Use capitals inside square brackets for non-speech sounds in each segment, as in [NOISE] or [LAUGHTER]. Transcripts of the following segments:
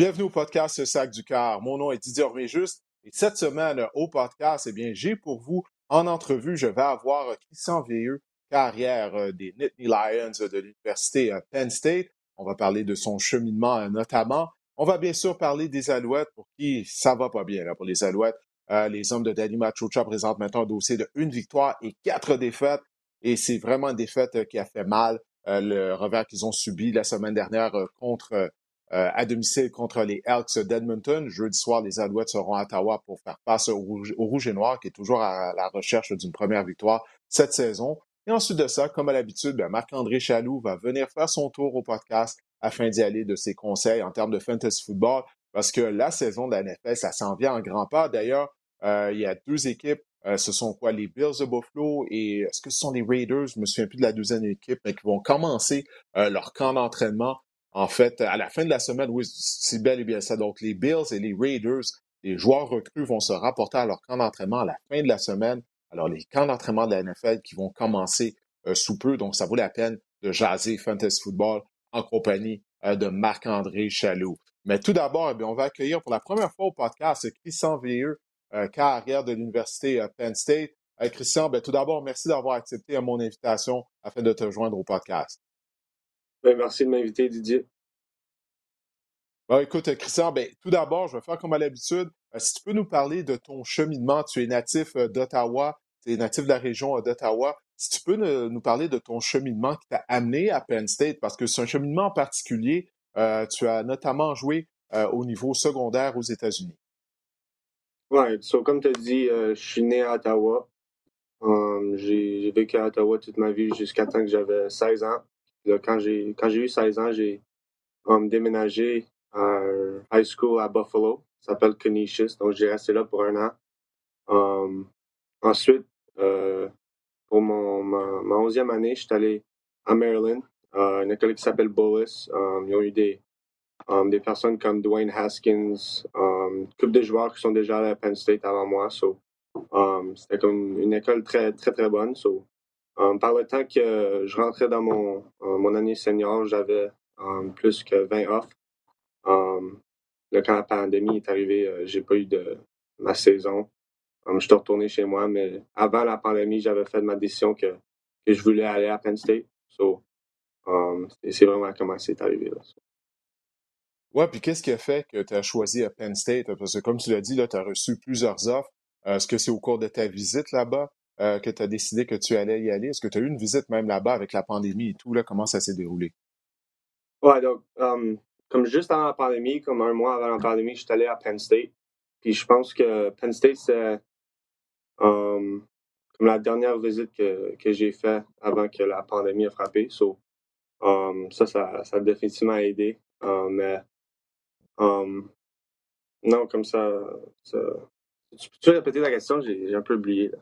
Bienvenue au podcast Sac du Cœur. Mon nom est Didier Juste et cette semaine au podcast, eh bien, j'ai pour vous en entrevue, je vais avoir Christian Veilleux, carrière euh, des Nittany Lions de l'Université euh, Penn State. On va parler de son cheminement euh, notamment. On va bien sûr parler des Alouettes pour qui ça va pas bien là, pour les Alouettes. les hommes de Danny Machocha présentent maintenant un dossier de une victoire et quatre défaites. Et c'est vraiment une défaite qui a fait mal. le revers qu'ils ont subi la semaine dernière contre euh, à domicile contre les Elks d'Edmonton. Jeudi soir, les Alouettes seront à Ottawa pour faire face au Rouge, et Noir, qui est toujours à la recherche d'une première victoire cette saison. Et ensuite de ça, comme à l'habitude, ben, Marc-André Chaloux va venir faire son tour au podcast afin d'y aller de ses conseils en termes de fantasy football, parce que la saison de la NFL, ça s'en vient en grand pas. D'ailleurs, euh, il y a deux équipes euh, ce sont quoi les Bills de Buffalo et est-ce que ce sont les Raiders? Je me souviens plus de la deuxième équipe, mais qui vont commencer leur camp d'entraînement en fait, à la fin de la semaine, oui, c'est bel et bien ça. Donc, les Bills et les Raiders, les joueurs recrues vont se rapporter à leur camp d'entraînement à la fin de la semaine. Alors, les camps d'entraînement de la NFL qui vont commencer euh, sous peu. Donc, ça vaut la peine de jaser Fantasy Football en compagnie euh, de Marc-André Chaloux. Mais tout d'abord, eh on va accueillir pour la première fois au podcast Christian Veilleux, euh, carrière de l'Université Penn State. Christian, ben, tout d'abord, merci d'avoir accepté mon invitation afin de te joindre au podcast. Ben, merci de m'inviter, Didier. écoute, Christian, ben, tout d'abord, je vais faire comme à l'habitude. Euh, si tu peux nous parler de ton cheminement, tu es natif euh, d'Ottawa, tu es natif de la région euh, d'Ottawa. Si tu peux nous parler de ton cheminement qui t'a amené à Penn State, parce que c'est un cheminement en particulier. tu as notamment joué au niveau secondaire aux États-Unis. Oui, comme tu as dit, je suis né à Ottawa. j'ai vécu à Ottawa toute ma vie jusqu'à temps que j'avais 16 ans quand j'ai eu 16 ans, j'ai um, déménagé à high school à Buffalo. Ça s'appelle Canisius. Donc, j'ai resté là pour un an. Um, ensuite, euh, pour mon, ma, ma 11e année, je suis allé à Maryland, euh, une école qui s'appelle Bullis. Um, ils ont eu des, des personnes comme Dwayne Haskins, um, couple de joueurs qui sont déjà à Penn State avant moi. So, c'était comme une école très, très, très bonne. Par le temps que je rentrais dans mon, euh, mon année senior, j'avais euh, plus que 20 off. quand la pandémie est arrivée, j'ai pas eu de ma saison. je suis retourné chez moi, mais avant la pandémie, j'avais fait ma décision que, je voulais aller à Penn State. So, c'est vraiment comment c'est arrivé. Là. Ouais, puis qu'est-ce qui a fait que tu as choisi à Penn State? Parce que comme tu l'as dit, tu as reçu plusieurs offres. Est-ce que c'est au cours de ta visite là-bas? Euh, que tu as décidé que tu allais y aller? Est-ce que tu as eu une visite même là-bas avec la pandémie et tout? Là, comment ça s'est déroulé? Ouais, donc, comme juste avant la pandémie, comme un mois avant la pandémie, je suis allé à Penn State. Puis je pense que Penn State, c'est comme la dernière visite que, que j'ai faite avant que la pandémie ait frappé. So, ça, ça, ça a définitivement aidé. mais non, comme ça, ça... Tu peux répéter la question? J'ai un peu oublié. Là.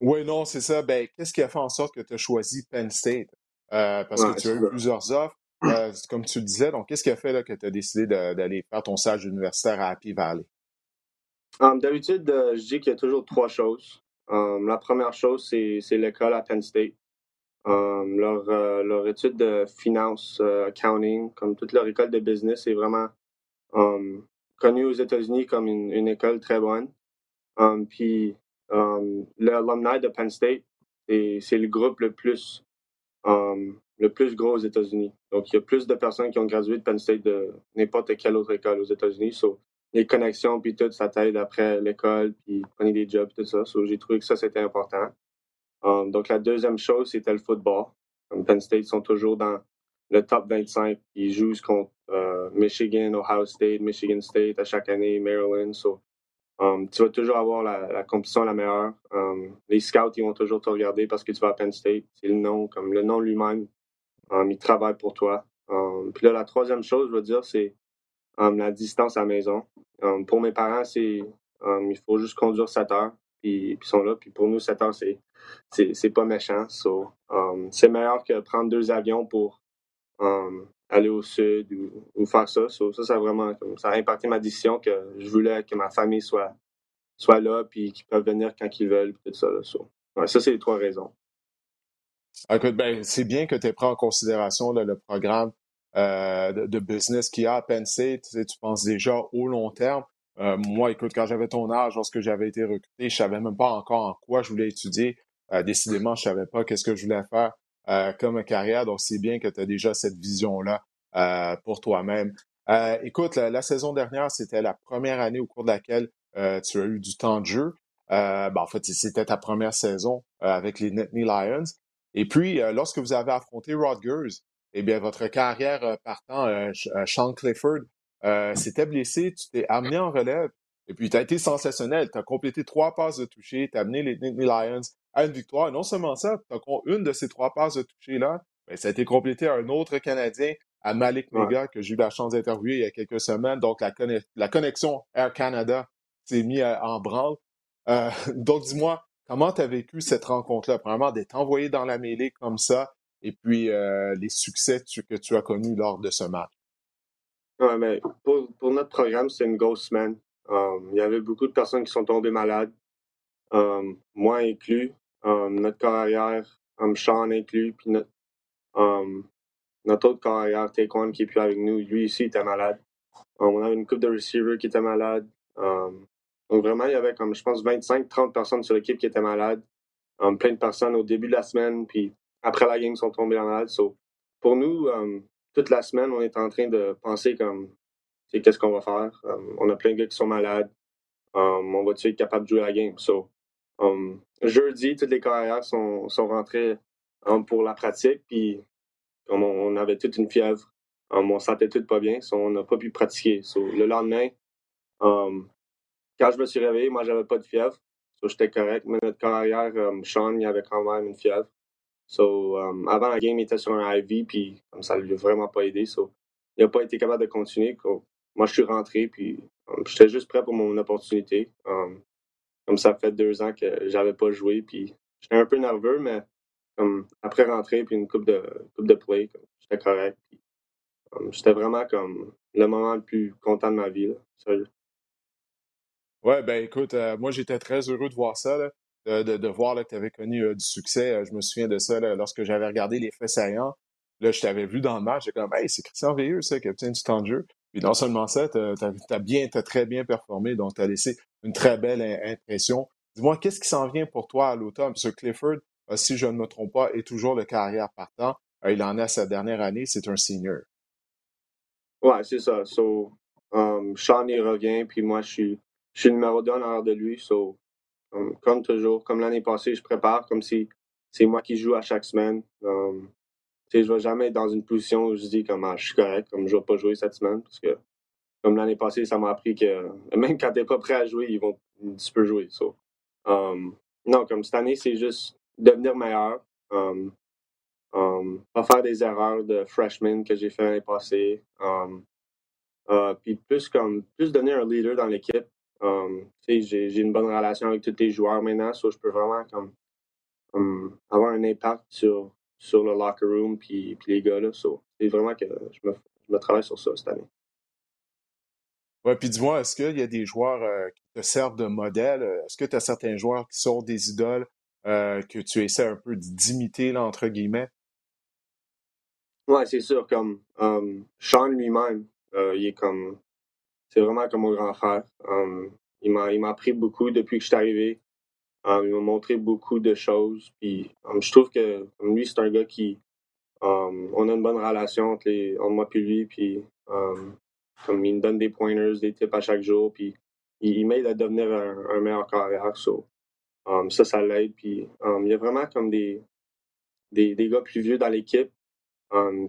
Oui, non, c'est ça. Ben, qu'est-ce qui a fait en sorte que tu as choisi Penn State? Euh, parce que tu as eu plusieurs offres, [CLEARS THROAT] euh, comme tu le disais. Donc, qu'est-ce qui a fait là, que tu as décidé d'aller faire ton stage universitaire à Happy Valley? Um, d'habitude, euh, je dis qu'il y a toujours trois choses. Um, la première chose, c'est l'école à Penn State. Um, leur, leur, étude de finance, accounting, comme toute leur école de business, est vraiment connue aux États-Unis comme une, une, école très bonne. puis Um, L'alumni de Penn State, c'est le groupe le plus, um, le plus gros aux États-Unis. Donc, il y a plus de personnes qui ont gradué de Penn State de n'importe quelle autre école aux États-Unis. So, les connexions, puis tout, ça t'aide après l'école, puis prenez des jobs, tout ça. So, j'ai trouvé que ça, c'était important. Um, donc, la deuxième chose, c'était le football. Penn State sont toujours dans le top 25. Ils jouent contre euh, Michigan, Ohio State, Michigan State à chaque année, Maryland. Um, tu vas toujours avoir la, compétition la meilleure. Um, les scouts, ils vont toujours te regarder parce que tu vas à Penn State. C'est le nom, comme le nom lui-même. Um, ils travaillent pour toi. puis là, la troisième chose, je veux dire, c'est la distance à la maison. pour mes parents, c'est il faut juste conduire 7 heures. Puis, ils sont là. Puis pour nous, 7 heures, c'est, pas méchant. c'est meilleur que prendre deux avions pour aller au sud ou, faire ça. ça, ça a vraiment ça a impacté ma décision que je voulais que ma famille soit, soit là puis qu'ils peuvent venir quand ils veulent. Tout ça, ça, c'est les trois raisons. Écoute, ben, c'est bien que tu aies pris en considération le programme de, business qu'il y a à Penn State. Tu, tu penses déjà au long terme. moi, écoute, quand j'avais ton âge, lorsque j'avais été recruté, je savais même pas encore en quoi je voulais étudier. décidément, je savais pas qu'est-ce que je voulais faire comme carrière. Donc, c'est bien que tu as déjà cette vision-là pour toi-même. écoute, la, saison dernière, c'était la première année au cours de laquelle tu as eu du temps de jeu. Ben, en fait, c'était ta première saison avec les Nittany Lions. Et puis, euh, lorsque vous avez affronté Rodgers, eh bien, votre carrière euh, partant, euh, Sean Clifford, s'était blessé, tu t'es amené en relève, et puis tu as été sensationnel. Tu as complété trois passes de toucher, tu as amené les Nittany Lions à une victoire. non seulement ça, une de ces trois passes de toucher-là, ben, ça a été complété à un autre Canadien, à Malik Mega, que j'ai eu la chance d'interviewer il y a quelques semaines. Donc, la, la connexion Air Canada s'est mise en branle. [LAUGHS] donc, dis-moi, Comment tu as vécu cette rencontre-là? Premièrement, d'être envoyé dans la mêlée comme ça, et puis euh, les succès que tu as connus lors de ce match? Ouais, mais pour, pour notre programme, c'est une grosse semaine. Um, il y avait beaucoup de personnes qui sont tombées malades, um, moi inclus, um, notre carrière, Sean inclus, puis notre, notre autre carrière, Taekwon, qui est plus avec nous, lui aussi était malade. on avait une coupe de receivers qui était malade. Donc vraiment, il y avait comme, je pense, 25-30 personnes sur l'équipe qui étaient malades. Um, plein de personnes au début de la semaine, puis après la game, sont tombées malades. So, pour nous, um, toute la semaine, on est en train de penser comme, qu'est-ce qu'on va faire? Um, on a plein de gars qui sont malades. on va-tu être capable de jouer la game? So, jeudi, toutes les carrières sont, sont rentrées pour la pratique, puis comme on, avait toute une fièvre, on sentait tout pas bien, on n'a pas pu pratiquer. Le lendemain, quand je me suis réveillé, moi, j'avais pas de fièvre. So, j'étais correct. Mais notre carrière, um, Sean, il avait quand même une fièvre. So, um, avant la game, il était sur un IV, puis ça lui a vraiment pas aidé. Il n'a pas été capable de continuer. Moi, je suis rentré, puis um, j'étais juste prêt pour mon opportunité. Comme ça fait deux ans que j'avais pas joué, puis j'étais un peu nerveux, mais comme après rentrer, puis une coupe de coupe de play, j'étais correct. j'étais vraiment comme le moment le plus content de ma vie, là. Ouais, ben écoute, euh, moi j'étais très heureux de voir ça, de, de, voir que tu avais connu euh, du succès. Euh, je me souviens de ça lorsque j'avais regardé les faits saillants. Là, je t'avais vu dans le match, j'étais comme Hey, c'est Christian Veilleux, ça, qui du temps de jeu. Puis non seulement ça, tu as, bien, très bien performé, donc tu as laissé une très belle impression. Dis-moi, qu'est-ce qui s'en vient pour toi à l'automne? Parce que Clifford, si je ne me trompe pas, est toujours le carrière partant. il en a sa dernière année, c'est un senior. Ouais, c'est ça. So, um, Sean, il revient, puis moi, je suis je suis numéro 2 en arrière de lui. So, comme, toujours, comme l'année passée, je prépare comme si c'est moi qui joue à chaque semaine. Um, je ne vais jamais être dans une position où je dis comme ah, je suis correct, comme je ne vais pas jouer cette semaine. Parce que comme l'année passée, ça m'a appris que [LAUGHS] même quand tu n'es pas prêt à jouer, ils vont tu peux jouer. Um, non, comme cette année, c'est juste devenir meilleur. Um, um, pas faire des erreurs de freshman que j'ai fait l'année passée. Um, uh, puis plus comme plus devenir un leader dans l'équipe. J'ai une bonne relation avec tous les joueurs maintenant, so je peux vraiment comme, avoir un impact sur, sur le locker room puis, les gars. c'est vraiment que je me, je me, travaille sur ça cette année. Ouais, puis dis-moi, est-ce qu'il y a des joueurs euh, qui te servent de modèle? Est-ce que tu as certains joueurs qui sont des idoles euh, que tu essaies un peu d'imiter, entre guillemets? Ouais, c'est sûr. Comme um, Sean lui-même, euh, il est comme c'est vraiment comme mon grand frère. Um, il m'a il m'a appris beaucoup depuis que je suis arrivé. Um, il m'a montré beaucoup de choses. Puis um, je trouve que lui, c'est un gars qui on a une bonne relation entre, moi et lui. Puis comme il me donne des pointers, des tips à chaque jour. Puis il, m'aide à devenir un, meilleur carrière. So, ça, ça l'aide. Puis il y a vraiment comme des, des, des gars plus vieux dans l'équipe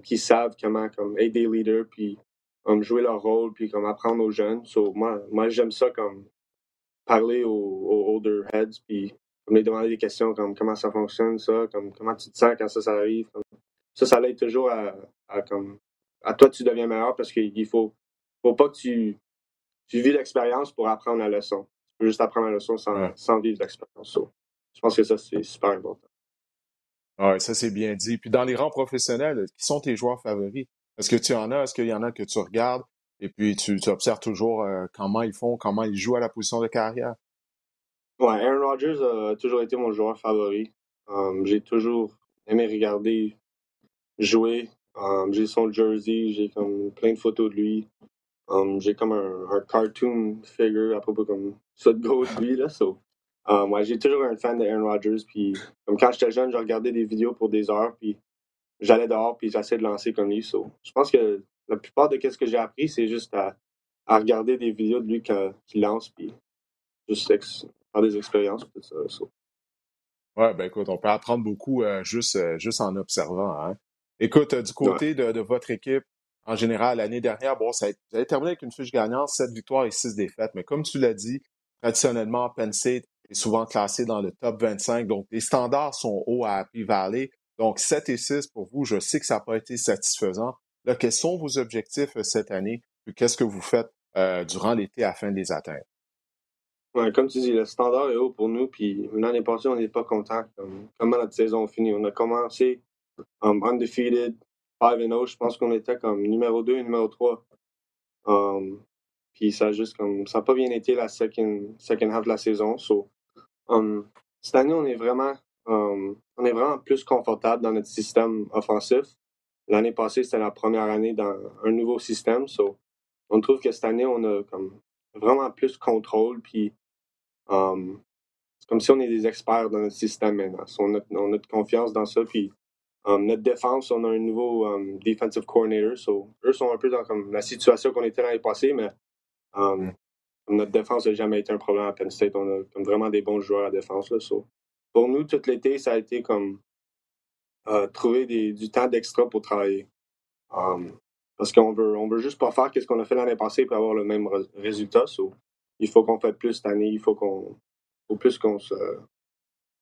qui savent comment comme aider les leaders. Puis jouer leur rôle puis comme apprendre aux jeunes. So, moi, moi j'aime ça comme parler aux, older heads puis comme les demander des questions comme comment ça fonctionne ça, comme comment tu te sens quand ça, ça arrive. ça, ça l'aide toujours à, à, comme à toi tu deviens meilleur parce qu'il faut faut pas que tu tu vis l'expérience pour apprendre la leçon. Tu peux juste apprendre la leçon sans, sans vivre l'expérience. je pense que ça c'est super important. Oui, ça c'est bien dit. Puis dans les rangs professionnels, qui sont tes joueurs favoris? Est-ce que tu en as? Est-ce qu'il y en a que tu regardes? Et puis tu, observes toujours euh, comment ils font, comment ils jouent à la position de carrière? Ouais, Aaron Rodgers a toujours été mon joueur favori. Um, j'ai toujours aimé regarder jouer. Um, j'ai son jersey, j'ai comme plein de photos de lui. Um, j'ai comme un, cartoon figure à propos comme ça de go de lui. Là, j'ai toujours un fan de Aaron Rodgers. Puis, comme quand j'étais jeune, je regardais des vidéos pour des heures. Puis j'allais dehors puis j'essayais de lancer comme lui. Je pense que la plupart de ce que j'ai appris, c'est juste à, à, regarder des vidéos de lui qui lance. Puis juste faire des expériences. Tout ça. Ouais, ben écoute, on peut apprendre beaucoup euh, juste, euh, juste en observant. Hein? Écoute, euh, du côté de, de, votre équipe, en général, l'année dernière, bon, ça a, vous avez terminé avec une fiche gagnante, 7 victoires et 6 défaites. Mais comme tu l'as dit, traditionnellement, Penn State est souvent classé dans le top 25. Donc, les standards sont hauts à Happy Valley. Donc, 7 et 6 pour vous, je sais que ça n'a pas été satisfaisant. Quels sont vos objectifs cette année? Qu'est-ce que vous faites euh, durant l'été afin de les atteindre? Comme tu dis, le standard est haut pour nous. Puis l'année passée, on n'est pas content comment notre saison finit. On a commencé um, undefeated, 5-0. Je pense qu'on était comme numéro 2 et numéro 3. Um, puis ça a juste comme ça n'a pas bien été la second, half de la saison. So, um, cette année, on est vraiment um, on est vraiment plus confortable dans notre système offensif. L'année passée, c'était la première année dans un nouveau système. So, on trouve que cette année, on a comme vraiment plus contrôle. Puis Um, c'est comme si on est des experts dans notre système maintenant. on, a, a, confiance dans ça. Puis um, notre défense, on a un nouveau um, defensive coordinator. So, eux sont un peu dans comme, la situation qu'on était l'année passée, mais notre défense n'a jamais été un problème à Penn State. On a comme, vraiment des bons joueurs à défense. Là. Pour nous, tout l'été, ça a été comme trouver des, du temps d'extra pour travailler. parce qu'on veut, on veut juste pas faire ce qu'on a fait l'année passée pour avoir le même résultat. Il faut qu'on fasse plus cette année, il faut qu'on plus qu'on se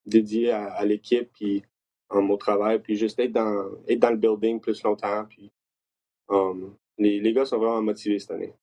dédie à, l'équipe puis um, au travail, puis juste être dans, être dans le building plus longtemps. Puis, um, les, les gars sont vraiment motivés cette année.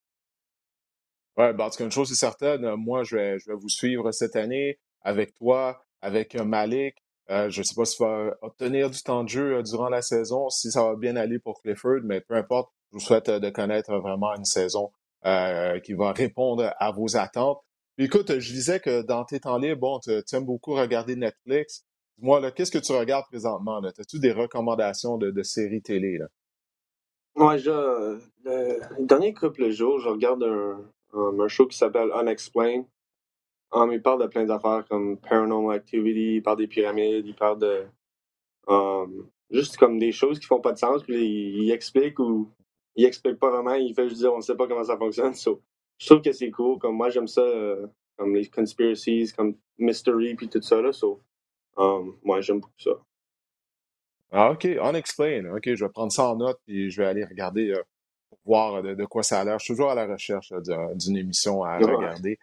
Oui, ben, en tout cas, une chose est certaine, moi, je vais, je vais vous suivre cette année avec toi, avec euh, Malik. Euh, je ne sais pas si tu vas obtenir du temps de jeu euh, durant la saison, si ça va bien aller pour Clifford, mais peu importe, je vous souhaite de connaître vraiment une saison euh, qui va répondre à vos attentes. Écoute, je disais que dans tes temps libres, bon, tu, aimes beaucoup regarder Netflix. Dis-moi, qu'est-ce que tu regardes présentement? As-tu des recommandations de, séries télé? Là? Moi, je, le, dernier couple de jours, je regarde un, un, show qui s'appelle Unexplained. Um, il parle de plein d'affaires comme Paranormal Activity, il parle des pyramides, il parle de. Um, juste comme des choses qui font pas de sens, puis il, il explique ou il explique pas vraiment, il fait juste dire on sait pas comment ça fonctionne. je trouve que c'est cool. Comme moi, j'aime ça, euh, comme les conspiracies, comme mystery, puis tout ça. Là, so, um, moi, j'aime beaucoup ça. Ah, OK. Unexplained. OK, je vais prendre ça en note, puis je vais aller regarder euh, pour voir de, quoi ça a l'air. Je suis toujours à la recherche d'une émission à regarder.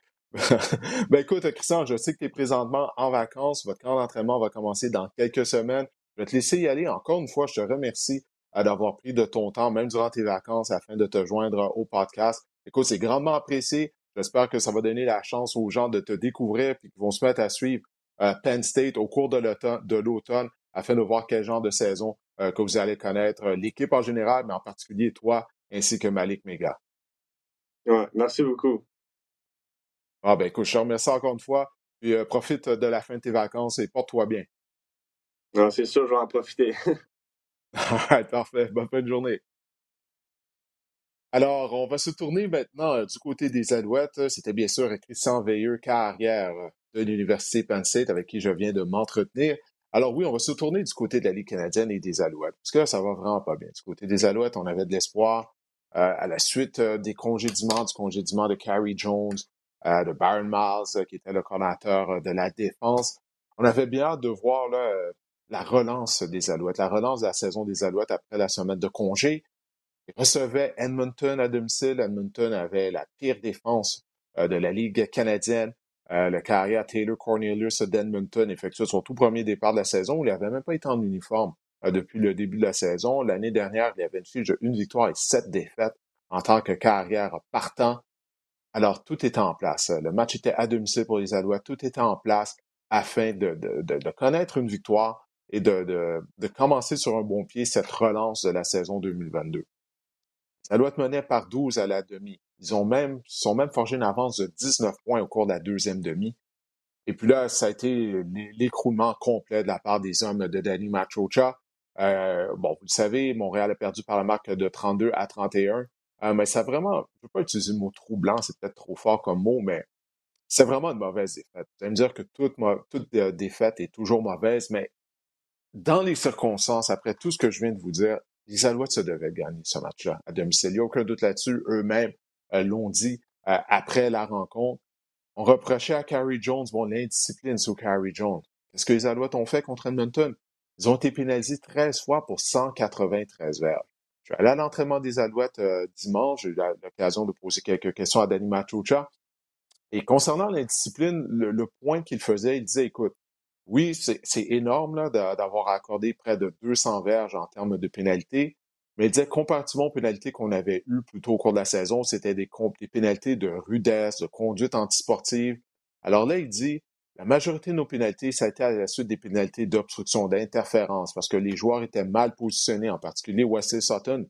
Ben écoute, Christian, je sais que tu es présentement en vacances. Votre camp d'entraînement va commencer dans quelques semaines. Je vais te laisser y aller. Encore une fois, je te remercie d'avoir pris de ton temps, même durant tes vacances, afin de te joindre au podcast. Écoute, c'est grandement apprécié. J'espère que ça va donner la chance aux gens de te découvrir et qu'ils vont se mettre à suivre euh, Penn State au cours de l'automne afin de voir quel genre de saison euh, que vous allez connaître, euh, l'équipe en général, mais en particulier toi ainsi que Malik Mega. Ouais, merci beaucoup. Ah ben écoute, je te remercie encore une fois. Puis profite de la fin de tes vacances et porte-toi bien. Non, c'est sûr, je vais en profiter. [LAUGHS] [LAUGHS] parfait. Bonne fin de journée. Alors, on va se tourner maintenant euh, du côté des Alouettes. C'était bien sûr Christian Veilleux, carrière euh, de l'Université Penn State, avec qui je viens de m'entretenir. Alors oui, on va se tourner du côté de la Ligue canadienne et des Alouettes, parce que là, ça va vraiment pas bien. Du côté des Alouettes, on avait de l'espoir euh, à la suite des congédiements, du congédiement de Carrie Jones, de Baron Miles, qui était le coordinateur de la défense. On avait bien hâte de voir la relance des Alouettes, la relance de la saison des Alouettes après la semaine de congé. Ils recevaient Edmonton à domicile. Edmonton avait la pire défense euh, de la Ligue canadienne. Euh, le carrière Taylor Cornelius d'Edmonton effectuait son tout premier départ de la saison il n'avait même pas été en uniforme euh, depuis le début de la saison. L'année dernière, il avait une fiche de une victoire et sept défaites en tant que carrière partant. Alors, tout était en place. Le match était à domicile pour les Alouettes. Tout était en place afin de, connaître une victoire et de, commencer sur un bon pied cette relance de la saison 2022. Ça doit être mené par 12 à la demi. Ils ont même, sont même forgé une avance de 19 points au cours de la deuxième demi. Et puis là, ça a été l'écroulement complet de la part des hommes de Danny Machocha. Euh, bon, vous le savez, Montréal a perdu par la marque de 32 à 31. Euh, mais ça vraiment, je ne veux pas utiliser le mot troublant, c'est peut-être trop fort comme mot, mais c'est vraiment une mauvaise défaite. Vous allez me dire que toute, défaite est toujours mauvaise, mais dans les circonstances, après tout ce que je viens de vous dire, les Alouettes se devaient gagner ce match-là à domicile. Il n'y a aucun doute là-dessus. Eux-mêmes l'ont dit après la rencontre. On reprochait à Carrie Jones, bon, l'indiscipline sous Carrie Jones. Qu'est-ce que les Alouettes ont fait contre Edmonton? Ils ont été pénalisés 13 fois pour 193 verges. Je suis allé à l'entraînement des Alouettes euh, dimanche. J'ai eu l'occasion de poser quelques questions à Danny Machucha. Et concernant l'indiscipline, le, le point qu'il faisait, il disait, écoute, oui, c'est énorme d'avoir accordé près de 200 verges en termes de pénalités, mais il disait comparativement aux pénalités qu'on avait eues plus tôt au cours de la saison, c'était des, des pénalités de rudesse, de conduite antisportive. Alors là, il dit, la majorité de nos pénalités, ça a été à la suite des pénalités d'obstruction, d'interférence, parce que les joueurs étaient mal positionnés, en particulier Wesley Sutton,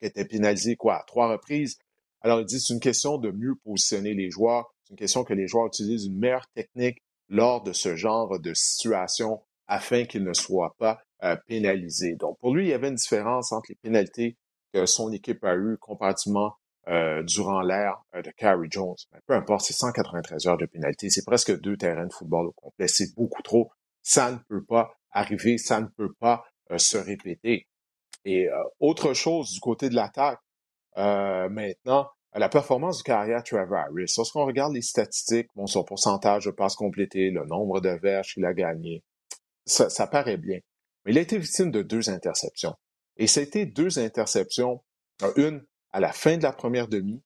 qui était pénalisé quoi, à trois reprises. Alors, il dit c'est une question de mieux positionner les joueurs, c'est une question que les joueurs utilisent une meilleure technique lors de ce genre de situation afin qu'ils ne soient pas euh, pénalisé. Donc, pour lui, il y avait une différence entre les pénalités que son équipe a eues comparativement euh, durant l'ère euh, de Carrie Jones. Mais peu importe, c'est 193 heures de pénalité. C'est presque deux terrains de football au complet. C'est beaucoup trop. Ça ne peut pas arriver. Ça ne peut pas se répéter. Et autre chose du côté de l'attaque, maintenant, la performance du carrière Trevor Harris. Lorsqu'on regarde les statistiques, bon, son pourcentage de passes complétées, le nombre de verges qu'il a gagné, ça, ça paraît bien. Mais il a été victime de deux interceptions. Et été deux interceptions, une à la fin de la première demi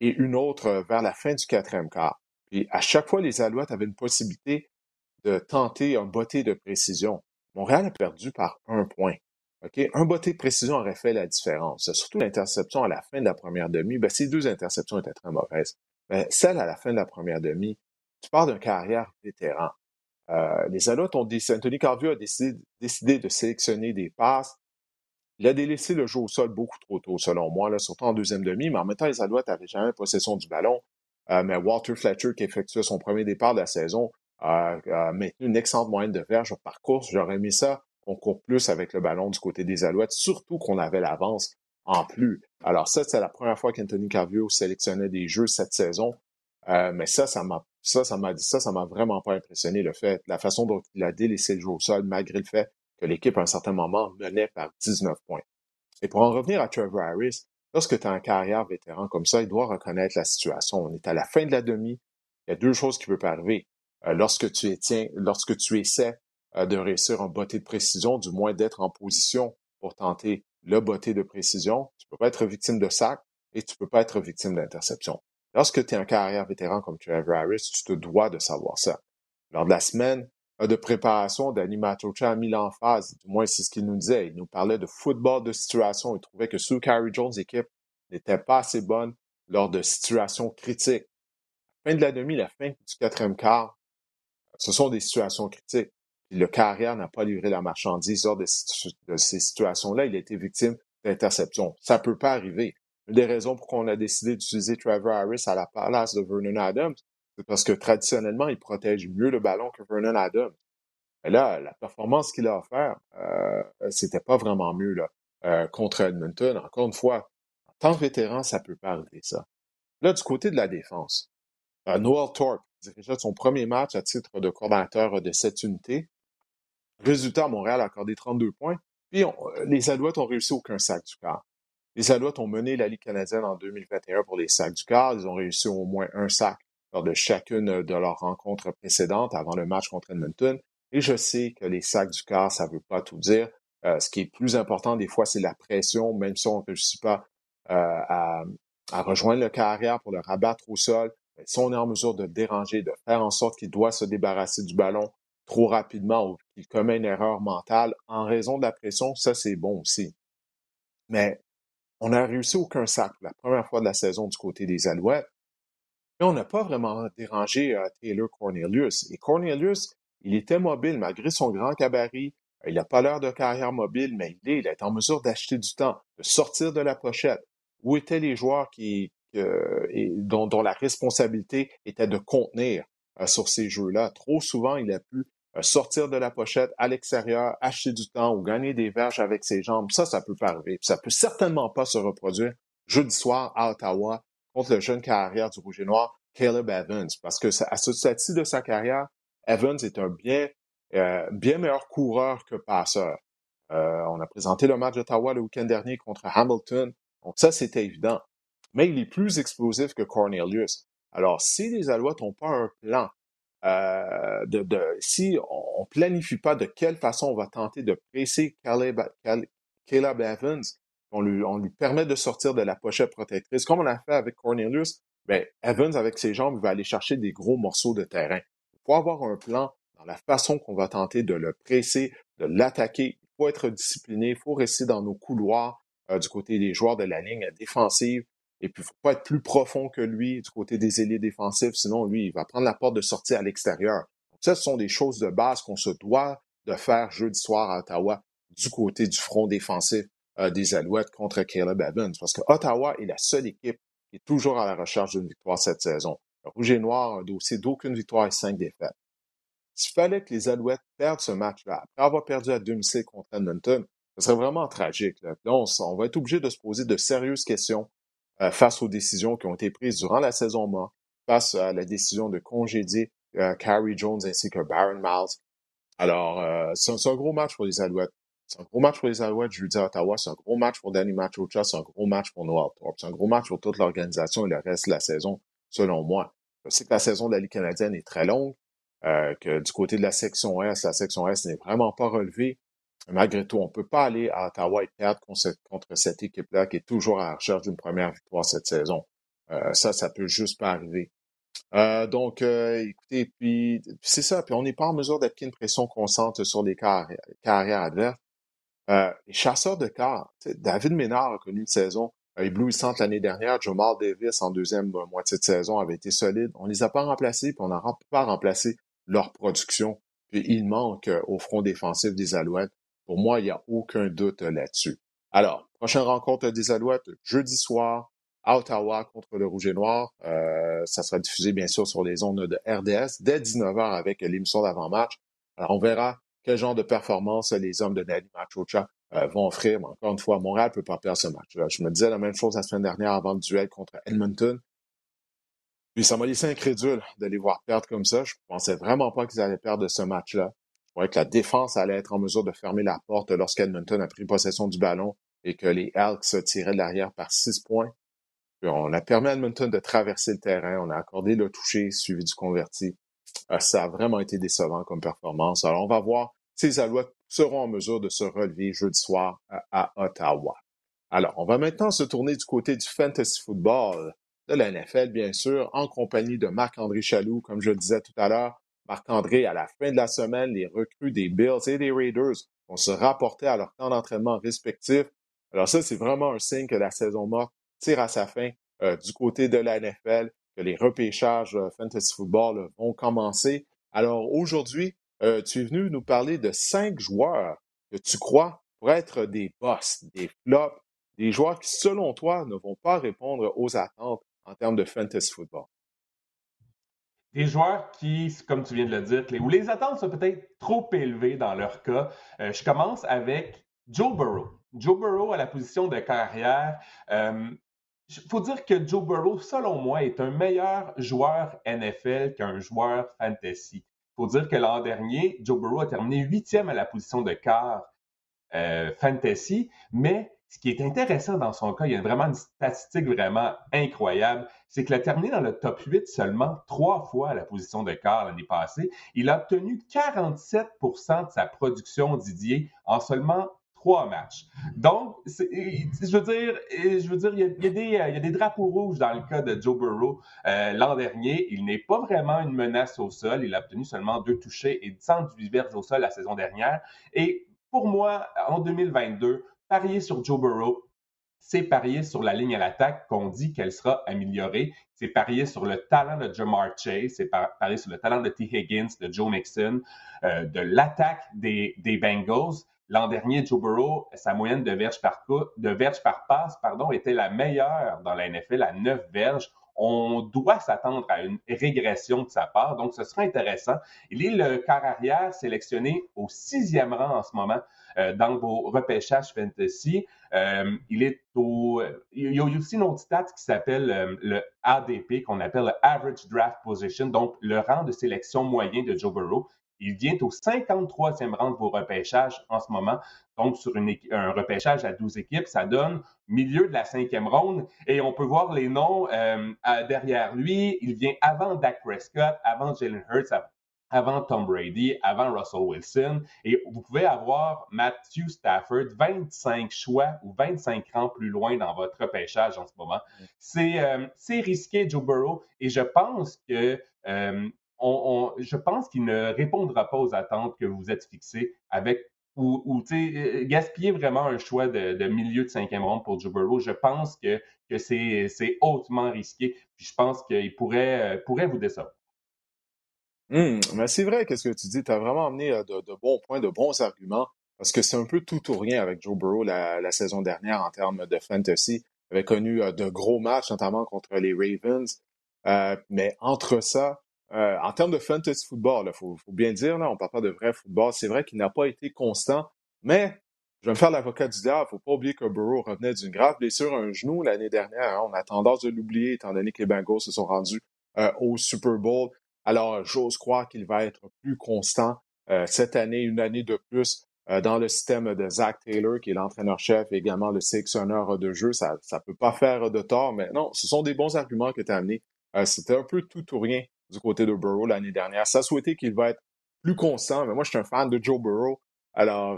et une autre vers la fin du quatrième quart. Et à chaque fois, les Alouettes avaient une possibilité de tenter un botté de précision. Montréal a perdu par un point. Un botté de précision aurait fait la différence. Surtout l'interception à la fin de la première demi. Ben, ces deux interceptions étaient très mauvaises. Ben, celle à la fin de la première demi, tu pars d'un carrière vétéran. Euh, les Alouettes ont décidé, Anthony Carvio a décidé, de sélectionner des passes. Il a délaissé le jeu au sol beaucoup trop tôt, selon moi, là, surtout en deuxième demi, mais en même temps, les Alouettes n'avaient jamais possession du ballon. Euh, mais Walter Fletcher, qui effectuait son premier départ de la saison, a, maintenu une excellente moyenne de verge par course. J'aurais aimé ça qu'on court plus avec le ballon du côté des Alouettes, surtout qu'on avait l'avance en plus. Alors ça, c'est la première fois qu'Anthony Carvio sélectionnait des jeux cette saison. Euh, mais ça, ça m'a ça, ça m'a dit ça, ça m'a vraiment pas impressionné le fait, la façon dont il a délaissé le jeu au sol, malgré le fait que l'équipe à un certain moment menait par 19 points. Et pour en revenir à Trevor Harris, lorsque tu as un carrière vétéran comme ça, il doit reconnaître la situation. On est à la fin de la demi. Il y a deux choses qui peuvent arriver. Euh, lorsque tu tiens, lorsque tu essaies euh, de réussir un botté de précision, du moins d'être en position pour tenter le botté de précision, tu peux pas être victime de sac et tu peux pas être victime d'interception. Lorsque tu es un carrière vétéran comme Trevor Harris, tu te dois de savoir ça. Lors de la semaine de préparation, Danny Matocha a mis l'emphase, du moins c'est ce qu'il nous disait. Il nous parlait de football de situation. Il trouvait que sous Carrie Jones' équipe n'était pas assez bonne lors de situations critiques. La fin de la demi, la fin du quatrième quart, ce sont des situations critiques. le carrière n'a pas livré la marchandise lors de, ces situations-là. Il a été victime d'interception. Ça peut pas arriver. Une des raisons pour qu'on a décidé d'utiliser Trevor Harris à la place de Vernon Adams, c'est parce que traditionnellement, il protège mieux le ballon que Vernon Adams. Mais là, la performance qu'il a offert, euh, c'était pas vraiment mieux là, euh, contre Edmonton. Encore une fois, en tant que vétéran, ça peut pas arriver ça. Là, du côté de la défense, euh, Noel Thorpe dirigeait son premier match à titre de coordinateur de cette unité. Résultat, Montréal a accordé 32 points. Puis les Alouettes ont réussi aucun sac du quart. Les Alouettes ont mené la Ligue canadienne en 2021 pour les sacs du quart. Ils ont réussi au moins un sac lors de chacune de leurs rencontres précédentes avant le match contre Edmonton. Et je sais que les sacs du quart, ça ne veut pas tout dire. Euh, ce qui est plus important des fois, c'est la pression, même si on ne réussit pas euh, à, rejoindre le carrière pour le rabattre au sol. Si on est en mesure de déranger, de faire en sorte qu'il doit se débarrasser du ballon trop rapidement ou qu'il commet une erreur mentale en raison de la pression, ça c'est bon aussi. Mais on n'a réussi aucun sac la première fois de la saison du côté des Alouettes. Mais on n'a pas vraiment dérangé euh, Taylor Cornelius. Et Cornelius, il était mobile malgré son grand gabarit. Il n'a pas l'air de carrière mobile, mais il est, il est en mesure d'acheter du temps, de sortir de la pochette. Où étaient les joueurs qui, dont, la responsabilité était de contenir euh, sur ces jeux-là? Trop souvent, il a pu euh, sortir de la pochette à l'extérieur, acheter du temps ou gagner des verges avec ses jambes, ça, ça peut pas arriver. ça peut certainement pas se reproduire jeudi soir à Ottawa contre le jeune carrière du Rouge et Noir, Caleb Evans. Parce que à ce stade-ci de sa carrière, Evans est un bien, euh, bien meilleur coureur que passeur. Euh, on a présenté le match d'Ottawa le week-end dernier contre Hamilton. Donc ça, c'était évident. Mais il est plus explosif que Cornelius. Alors, si les Alouettes n'ont pas un plan, euh, de, de, si on planifie pas de quelle façon on va tenter de presser Caleb, Caleb Evans, on lui, permet de sortir de la pochette protectrice, comme on a fait avec Cornelius, ben, Evans, avec ses jambes, va aller chercher des gros morceaux de terrain. Il faut avoir un plan dans la façon qu'on va tenter de le presser, de l'attaquer. Il faut être discipliné, il faut rester dans nos couloirs euh, du côté des joueurs de la ligne défensive. Et puis, il faut pas être plus profond que lui du côté des ailiers défensifs, sinon, lui, il va prendre la porte de sortie à l'extérieur. Donc, ça, ce sont des choses de base qu'on se doit de faire jeudi soir à Ottawa du côté du front défensif des Alouettes contre Caleb Evans. Parce que Ottawa est la seule équipe qui est toujours à la recherche d'une victoire cette saison. Le Rouge et Noir un dossier d'aucune victoire et cinq défaites. S'il fallait que les Alouettes perdent ce match-là, après avoir perdu à domicile contre Edmonton, ce serait vraiment tragique. Là. on, va être obligé de se poser de sérieuses questions euh, face aux décisions qui ont été prises durant la saison morte, face à la décision de congédier euh, Carrie Jones ainsi que Baron Miles. Alors, euh, c'est un, gros match pour les Alouettes. C'est un gros match pour les Alouettes jeudi à Ottawa. C'est un gros match pour Danny Machocha. C'est un gros match pour Noah Thorpe. C'est un gros match pour toute l'organisation et le reste de la saison, selon moi. Je sais que la saison de la Ligue canadienne est très longue, euh, que du côté de la section S, la section S n'est vraiment pas relevée. Malgré tout, on ne peut pas aller à Ottawa et perdre contre cette équipe-là qui est toujours à la recherche d'une première victoire cette saison. Euh, ça, ça peut juste pas arriver. Euh, donc, euh, écoutez, puis, c'est ça. Puis on n'est pas en mesure d'appliquer une pression constante sur les carrières adverses. Euh, les chasseurs de cartes, David Ménard a connu une saison éblouissante l'année dernière. Jamal Davis, en deuxième moitié de saison, avait été solide. On les a pas remplacés, puis on n'a pas remplacé leur production. Puis il manque euh, au front défensif des Alouettes. Pour moi, il n'y a aucun doute là-dessus. Alors, prochaine rencontre des Alouettes, jeudi soir, à Ottawa contre le Rouge et Noir. Euh, ça sera diffusé, bien sûr, sur les ondes de RDS dès 19h avec l'émission d'avant-match. Alors, on verra quel genre de performance les hommes de Nadi Machocha euh, vont offrir. Mais encore une fois, Montréal peut pas perdre ce match. Je me disais la même chose la semaine dernière avant le duel contre Edmonton. Puis ça m'a laissé incrédule de les voir perdre comme ça. Je pensais vraiment pas qu'ils allaient perdre ce match-là. Je croyais que la défense allait être en mesure de fermer la porte lorsqu'Edmonton a pris possession du ballon et que les Elks se tiraient de l'arrière par six points. Puis on a permis à Edmonton de traverser le terrain. On a accordé le toucher suivi du converti. Euh, ça a vraiment été décevant comme performance. Alors, on va voir si les Alouettes seront en mesure de se relever jeudi soir à, Ottawa. Alors, on va maintenant se tourner du côté du fantasy football de la NFL, bien sûr, en compagnie de Marc-André Chaloux, comme je le disais tout à l'heure. Marc-André, à la fin de la semaine, les recrues des Bills et des Raiders vont se rapporter à leur temps d'entraînement respectif. Alors ça, c'est vraiment un signe que la saison morte tire à sa fin euh, du côté de la NFL que les repêchages euh, fantasy football vont commencer. Alors aujourd'hui, euh, tu es venu nous parler de cinq joueurs que tu crois pour être des boss, des flops, des joueurs qui, selon toi, ne vont pas répondre aux attentes en termes de fantasy football. Des joueurs qui, comme tu viens de le dire, où les attentes sont peut-être trop élevées dans leur cas. Euh, je commence avec Joe Burrow. Joe Burrow à la position de carrière. Il faut dire que Joe Burrow, selon moi, est un meilleur joueur NFL qu'un joueur fantasy. Il faut dire que l'an dernier, Joe Burrow a terminé huitième à la position de quart euh, fantasy, mais ce qui est intéressant dans son cas, il y a vraiment une statistique vraiment incroyable, c'est qu'il a terminé dans le top 8 seulement trois fois à la position de quart l'année passée. Il a obtenu 47% de sa production Didier en seulement trois matchs. Donc, je veux dire, je veux dire, il y, a, des, il y, a, des, drapeaux rouges dans le cas de Joe Burrow euh, l'an dernier. Il n'est pas vraiment une menace au sol. Il a obtenu seulement deux touchés et 118 verges au sol la saison dernière. Et pour moi, en 2022, parier sur Joe Burrow, c'est parier sur la ligne à l'attaque qu'on dit qu'elle sera améliorée. C'est parier sur le talent de Jamar Chase, c'est parier sur le talent de T. Higgins, de Joe Mixon, euh, de l'attaque des Bengals. L'an dernier, Joe Burrow, sa moyenne de verges par, passe était la meilleure dans la NFL à 9 verges. on doit s'attendre à une régression de sa part. Donc, ce sera intéressant. Il est le quart arrière sélectionné au sixième rang en ce moment euh, dans vos repêchages fantasy. Euh, il est au. Y a aussi une autre stat qui s'appelle euh, le ADP, qu'on appelle le Average Draft Position, donc le rang de sélection moyen de Joe Burrow. Il vient au 53e rang de vos repêchages en ce moment. Donc, sur un repêchage à 12 équipes, ça donne milieu de la cinquième ronde. Et on peut voir les noms derrière lui. Il vient avant Dak Prescott, avant Jalen Hurts, avant Tom Brady, avant Russell Wilson. Et vous pouvez avoir Matthew Stafford 25 choix ou 25 rangs plus loin dans votre repêchage en ce moment. Euh, c'est risqué, Joe Burrow, et je pense que euh, je pense qu'il ne répondra pas aux attentes que vous êtes fixées avec ou, ou euh, gaspiller vraiment un choix de, milieu de cinquième ronde pour Joe Burrow. Je pense que, c'est hautement risqué. Puis je pense qu'il pourrait, pourrait vous décevoir. Hum, mais c'est vrai, qu'est-ce que tu dis? Tu as vraiment amené euh, de, bons points, de bons arguments, parce que c'est un peu tout ou rien avec Joe Burrow la, saison dernière en termes de fantasy. Il avait connu euh, de gros matchs, notamment contre les Ravens. Euh, mais entre ça, en termes de fantasy football, il faut, bien dire, là, on parle pas de vrai football, c'est vrai qu'il n'a pas été constant, mais je vais me faire l'avocat du diable. faut pas oublier que Burrow revenait d'une grave blessure à un genou l'année dernière. Hein. On a tendance de l'oublier, étant donné que les Bengals se sont rendus au Super Bowl. Alors, j'ose croire qu'il va être plus constant euh, cette année, une année de plus euh, dans le système de Zach Taylor, qui est l'entraîneur-chef et également le sélectionneur de jeu. Ça ne peut pas faire de tort, mais non, ce sont des bons arguments que tu as amenés. Euh, c'était un peu tout ou rien du côté de Burrow l'année dernière. Ça souhaitait qu'il va être plus constant, mais moi, je suis un fan de Joe Burrow, alors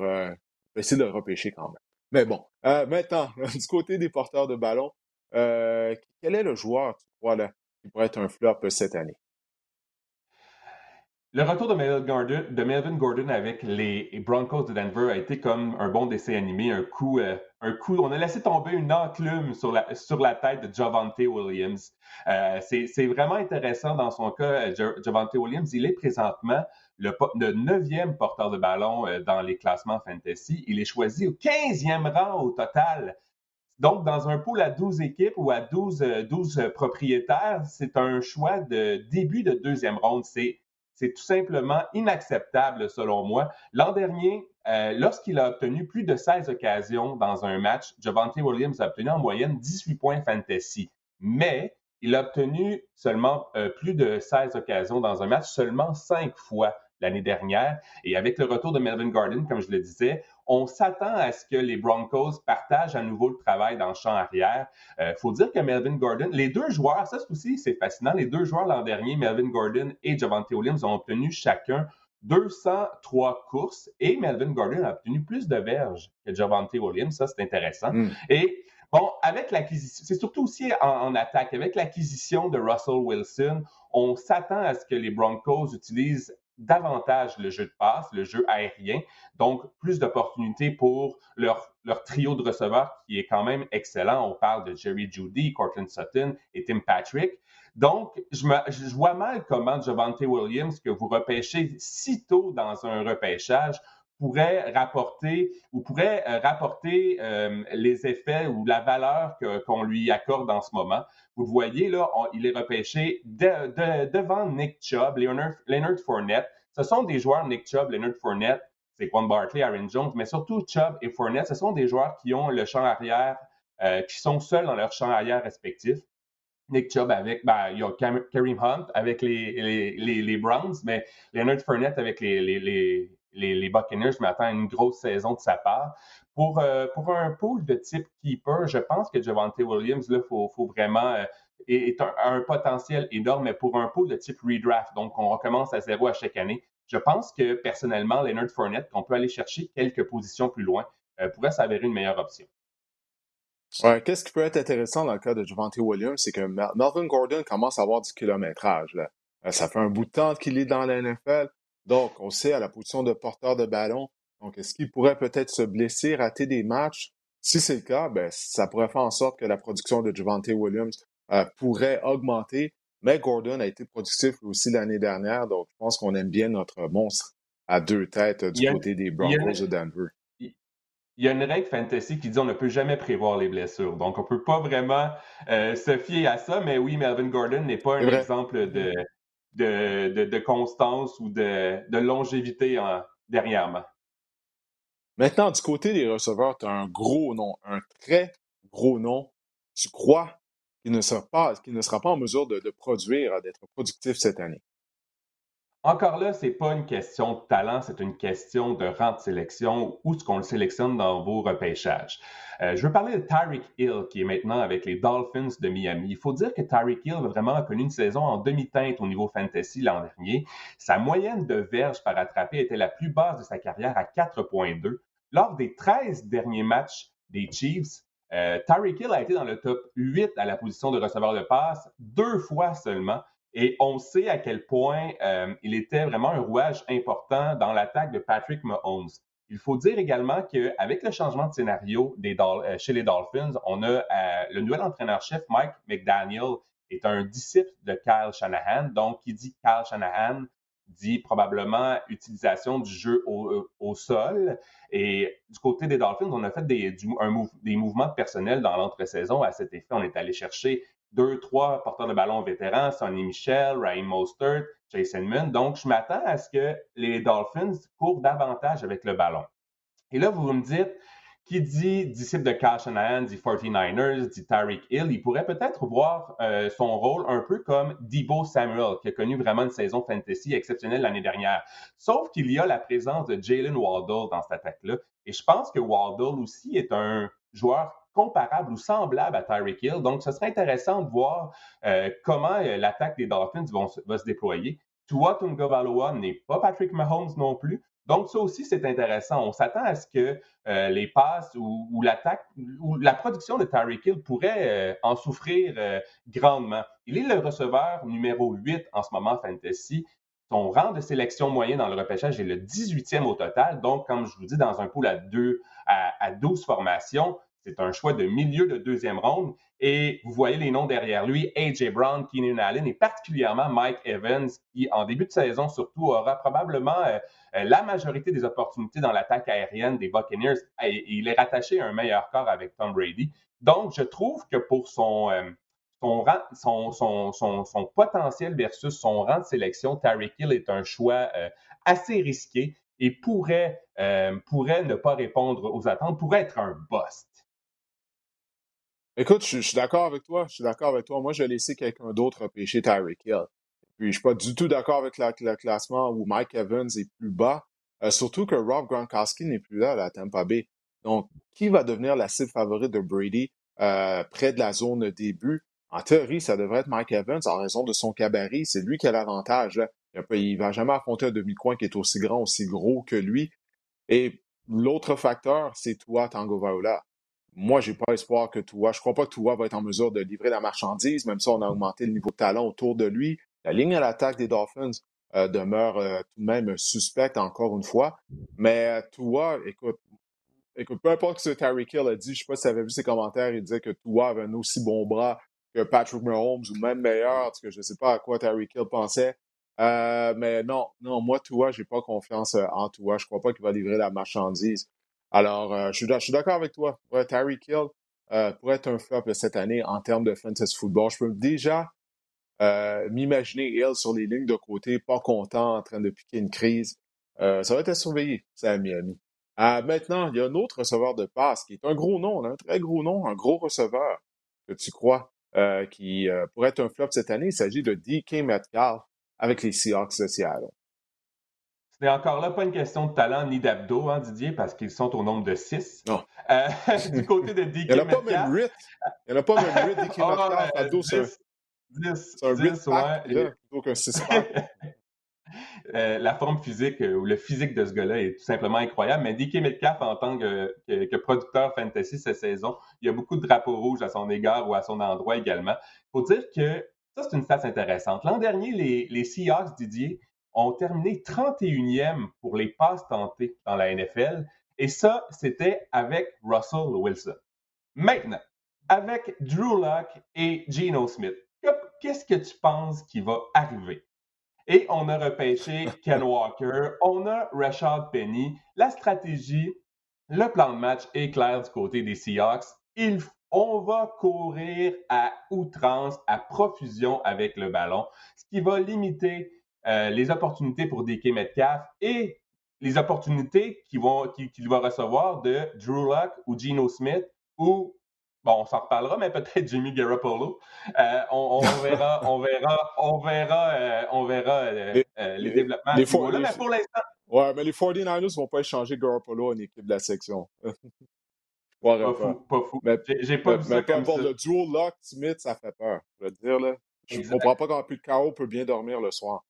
vais essayer de le repêcher quand même. Mais bon, maintenant, [LAUGHS] du côté des porteurs de ballon, quel est le joueur, tu crois, là, qui pourrait être un flop cette année? Le retour de Melvin, Gordon, avec les Broncos de Denver a été comme un bon dessin animé, un coup, euh, On a laissé tomber une enclume sur la, sur la tête de Javante Williams. Euh, c'est vraiment intéressant dans son cas, Javante Williams. Il est présentement le, neuvième porteur de ballon euh, dans les classements fantasy. Il est choisi au 15e rang au total. Donc, dans un pool à 12 équipes ou à 12, 12 propriétaires, c'est un choix de début de deuxième ronde. C'est tout simplement inacceptable selon moi. L'an dernier, euh, lorsqu'il a obtenu plus de 16 occasions dans un match, Javante Williams a obtenu en moyenne 18 points fantasy. Mais il a obtenu seulement euh, plus de 16 occasions dans un match seulement 5 fois l'année dernière. Et avec le retour de Melvin Gordon, comme je le disais, on s'attend à ce que les Broncos partagent à nouveau le travail dans le champ arrière. Il euh, faut dire que Melvin Gordon, les deux joueurs, ça aussi c'est fascinant, les deux joueurs l'an dernier, Melvin Gordon et Javante Williams, ont obtenu chacun 203 courses et Melvin Gordon a obtenu plus de verges que Javante Williams. Ça, c'est intéressant. Hmm. Et Bon, avec l'acquisition, c'est surtout aussi en, attaque. Avec l'acquisition de Russell Wilson, on s'attend à ce que les Broncos utilisent davantage le jeu de passe, le jeu aérien, donc plus d'opportunités pour leur, leur trio de receveurs qui est quand même excellent. On parle de Jerry Judy, Cortland Sutton et Tim Patrick. Donc, je, me, je vois mal comment Javante Williams, que vous repêchez si tôt dans un repêchage, pourrait rapporter ou pourrait euh, rapporter euh, les effets ou la valeur qu'on lui accorde en ce moment. Vous voyez, là, il est repêché devant Nick Chubb, Leonard, Leonard, Fournette. Ce sont des joueurs, Nick Chubb, Leonard Fournette, c'est Quan Barkley, Aaron Jones, mais surtout Chubb et Fournette, ce sont des joueurs qui ont le champ arrière, euh, qui sont seuls dans leur champ arrière respectif. Nick Chubb avec, ben, il y a Kareem Hunt avec les, les, les, Browns, mais Leonard Fournette avec les, les, les Buccaneers, je m'attends à une grosse saison de sa part. Pour, euh, pour un pool de type keeper, je pense que Javante Williams, là, faut, faut vraiment euh, est, un, un, potentiel énorme, mais pour un pool de type redraft, donc on recommence à zéro à chaque année, je pense que personnellement, Leonard Fournette, qu'on peut aller chercher quelques positions plus loin, euh, pourrait s'avérer une meilleure option. Ouais, Qu'est-ce qui peut être intéressant dans le cas de Javante Williams, c'est que Melvin Gordon commence à avoir du kilométrage. Là. Ça fait un bout de temps qu'il est dans la NFL. Donc, on sait à la position de porteur de ballon. Donc, est-ce qu'il pourrait peut-être se blesser, rater des matchs? Si c'est le cas, ben, ça pourrait faire en sorte que la production de Javante Williams euh, pourrait augmenter. Mais Gordon a été productif aussi l'année dernière, donc je pense qu'on aime bien notre monstre à deux têtes du côté des Broncos de Denver. Il y a une règle fantasy qui dit on ne peut jamais prévoir les blessures. Donc, on ne peut pas vraiment euh, se fier à ça. Mais oui, Melvin Gordon n'est pas un exemple de, de, constance ou de, longévité en, dernièrement. Maintenant, du côté des receveurs, tu as un gros nom, un très gros nom. Tu crois qu'il ne sera pas, qu'il ne sera pas en mesure de, de produire, d'être productif cette année? Encore là, ce n'est pas une question de talent, c'est une question de rang de sélection, où ce qu'on le sélectionne dans vos repêchages. Euh, je veux parler de Tyreek Hill, qui est maintenant avec les Dolphins de Miami. Il faut dire que Tyreek Hill a vraiment connu une saison en demi-teinte au niveau fantasy l'an dernier. Sa moyenne de verges par attrapé était la plus basse de sa carrière à 4,2. Lors des 13 derniers matchs des Chiefs, euh, Hill a été dans le top 8 à la position de receveur de passe deux fois seulement. Et on sait à quel point euh, il était vraiment un rouage important dans l'attaque de Patrick Mahomes. Il faut dire également qu'avec le changement de scénario des, euh, chez les Dolphins, on a euh, le nouvel entraîneur-chef Mike McDaniel est un disciple de Kyle Shanahan. Donc, qui dit Kyle Shanahan dit probablement utilisation du jeu au, sol. Et du côté des Dolphins, on a fait des, des mouvements de personnel dans l'entre-saison. À cet effet, on est allé chercher deux, trois porteurs de ballon vétérans, Sonny Michel, Ryan Mostert, Jason Munn. Donc, je m'attends à ce que les Dolphins courent davantage avec le ballon. Et là, vous me dites, qui dit disciple de Kyle Shanahan, dit 49ers, dit Tyreek Hill, il pourrait peut-être voir euh, son rôle un peu comme Debo Samuel, qui a connu vraiment une saison fantasy exceptionnelle l'année dernière. Sauf qu'il y a la présence de Jalen Waddle dans cette attaque-là. Et je pense que Waddle aussi est un joueur comparable ou semblable à Tyreek Hill. Donc, ce serait intéressant de voir euh, comment euh, l'attaque des Dolphins va se déployer. Tua Tungavaloa n'est pas Patrick Mahomes non plus. Donc, ça aussi, c'est intéressant. On s'attend à ce que euh, les passes ou, l'attaque ou la production de Tyreek Hill pourrait en souffrir grandement. Il est le receveur numéro 8 en ce moment fantasy. Son rang de sélection moyen dans le repêchage est le 18e au total. Donc, comme je vous dis, dans un pool à, 2, à, à 12 formations, c'est un choix de milieu de deuxième ronde. Et vous voyez les noms derrière lui, A.J. Brown, Keenan Allen et particulièrement Mike Evans, qui en début de saison surtout aura probablement euh, euh, la majorité des opportunités dans l'attaque aérienne des Buccaneers. Et, il est rattaché à un meilleur corps avec Tom Brady. Donc, je trouve que pour son, euh, son, son, potentiel versus son rang de sélection, Tyreek Hill est un choix assez risqué et pourrait, pourrait ne pas répondre aux attentes, pourrait être un bust. Écoute, je, suis d'accord avec toi. Je suis d'accord avec toi. Moi, je laisser quelqu'un d'autre pêcher Tyreek Hill. Puis, je suis pas du tout d'accord avec le classement où Mike Evans est plus bas. Euh, surtout que Rob Gronkowski n'est plus là à Tampa Bay. Donc, qui va devenir la cible favorite de Brady euh, près de la zone début? En théorie, ça devrait être Mike Evans en raison de son cabaret. C'est lui qui a l'avantage. Il ne va jamais affronter un demi-coin qui est aussi grand, aussi gros que lui. Et l'autre facteur, c'est toi, Tango Vaola. Moi, j'ai pas espoir que Tua, je crois pas que Tua va être en mesure de livrer la marchandise, même si on a augmenté le niveau de talent autour de lui. La ligne à l'attaque des Dolphins euh, demeure euh, tout de même suspecte encore une fois. Mais euh, Tua, écoute, écoute, peu importe ce que Tyreek Hill a dit, je sais pas si tu avais vu ses commentaires, il disait que Tua avait un aussi bon bras que Patrick Mahomes ou même meilleur, parce que je sais pas à quoi Tyreek Hill pensait. mais non, non, moi, Tua, j'ai pas confiance en Tua. Je crois pas qu'il va livrer la marchandise. Alors, euh, je suis d'accord avec toi. Ouais, Tyreek Hill euh, pourrait être un flop cette année en termes de fantasy football. Je peux déjà euh, m'imaginer Hill sur les lignes de côté, pas content, en train de piquer une crise. ça va être à surveiller, c'est à Miami. maintenant, il y a un autre receveur de passe qui est un gros nom, un très gros nom, un gros receveur que tu crois qui pourrait être un flop cette année. Il s'agit de DK Metcalf avec les Seahawks de Seattle. C'est encore là pas une question de talent ni d'abdos, hein, Didier, parce qu'ils sont au nombre de 6. Non. Euh, [LAUGHS] du côté de DK Il n'y en a pas même 8. Il n'y en a pas même 8 DK oh, Metcalf à dos. 10. 10. C'est un 10 pack, ouais. plutôt qu'un [LAUGHS] 6 euh, la forme physique euh, ou le physique de ce gars-là est tout simplement incroyable. Mais DK Metcalf, en tant que, que, que, producteur fantasy cette saison, il y a beaucoup de drapeaux rouges à son égard ou à son endroit également. Il faut dire que ça, c'est une stats intéressante. L'an dernier, les, les Seahawks, Didier, ont terminé 31e pour les passes tentées dans la NFL. Et ça, c'était avec Russell Wilson. Maintenant, avec Drew Locke et Geno Smith, qu'est-ce que tu penses qui va arriver? Et on a repêché [LAUGHS] Ken Walker, on a Rashad Penny. La stratégie, le plan de match est clair du côté des Seahawks. on va courir à outrance, à profusion avec le ballon, ce qui va limiter euh, les opportunités pour DK Metcalf et les opportunités qu'il va recevoir de Drew Luck ou Geno Smith ou Bon, on s'en reparlera, mais peut-être [LAUGHS] Jimmy Garoppolo. Euh, on, verra, [LAUGHS] on verra, on verra, euh, on verra les, développements. Les, mais pour l'instant. Ouais, mais les 49ers ne vont pas échanger Garoppolo en équipe de la section. [LAUGHS] pas, fou, pas fou. Mais, J'ai pas vu ça comme Le duo Lock Smith, ça fait peur. Je veux dire, là. Je ne comprends pas comment plus de chaos peut bien dormir le soir.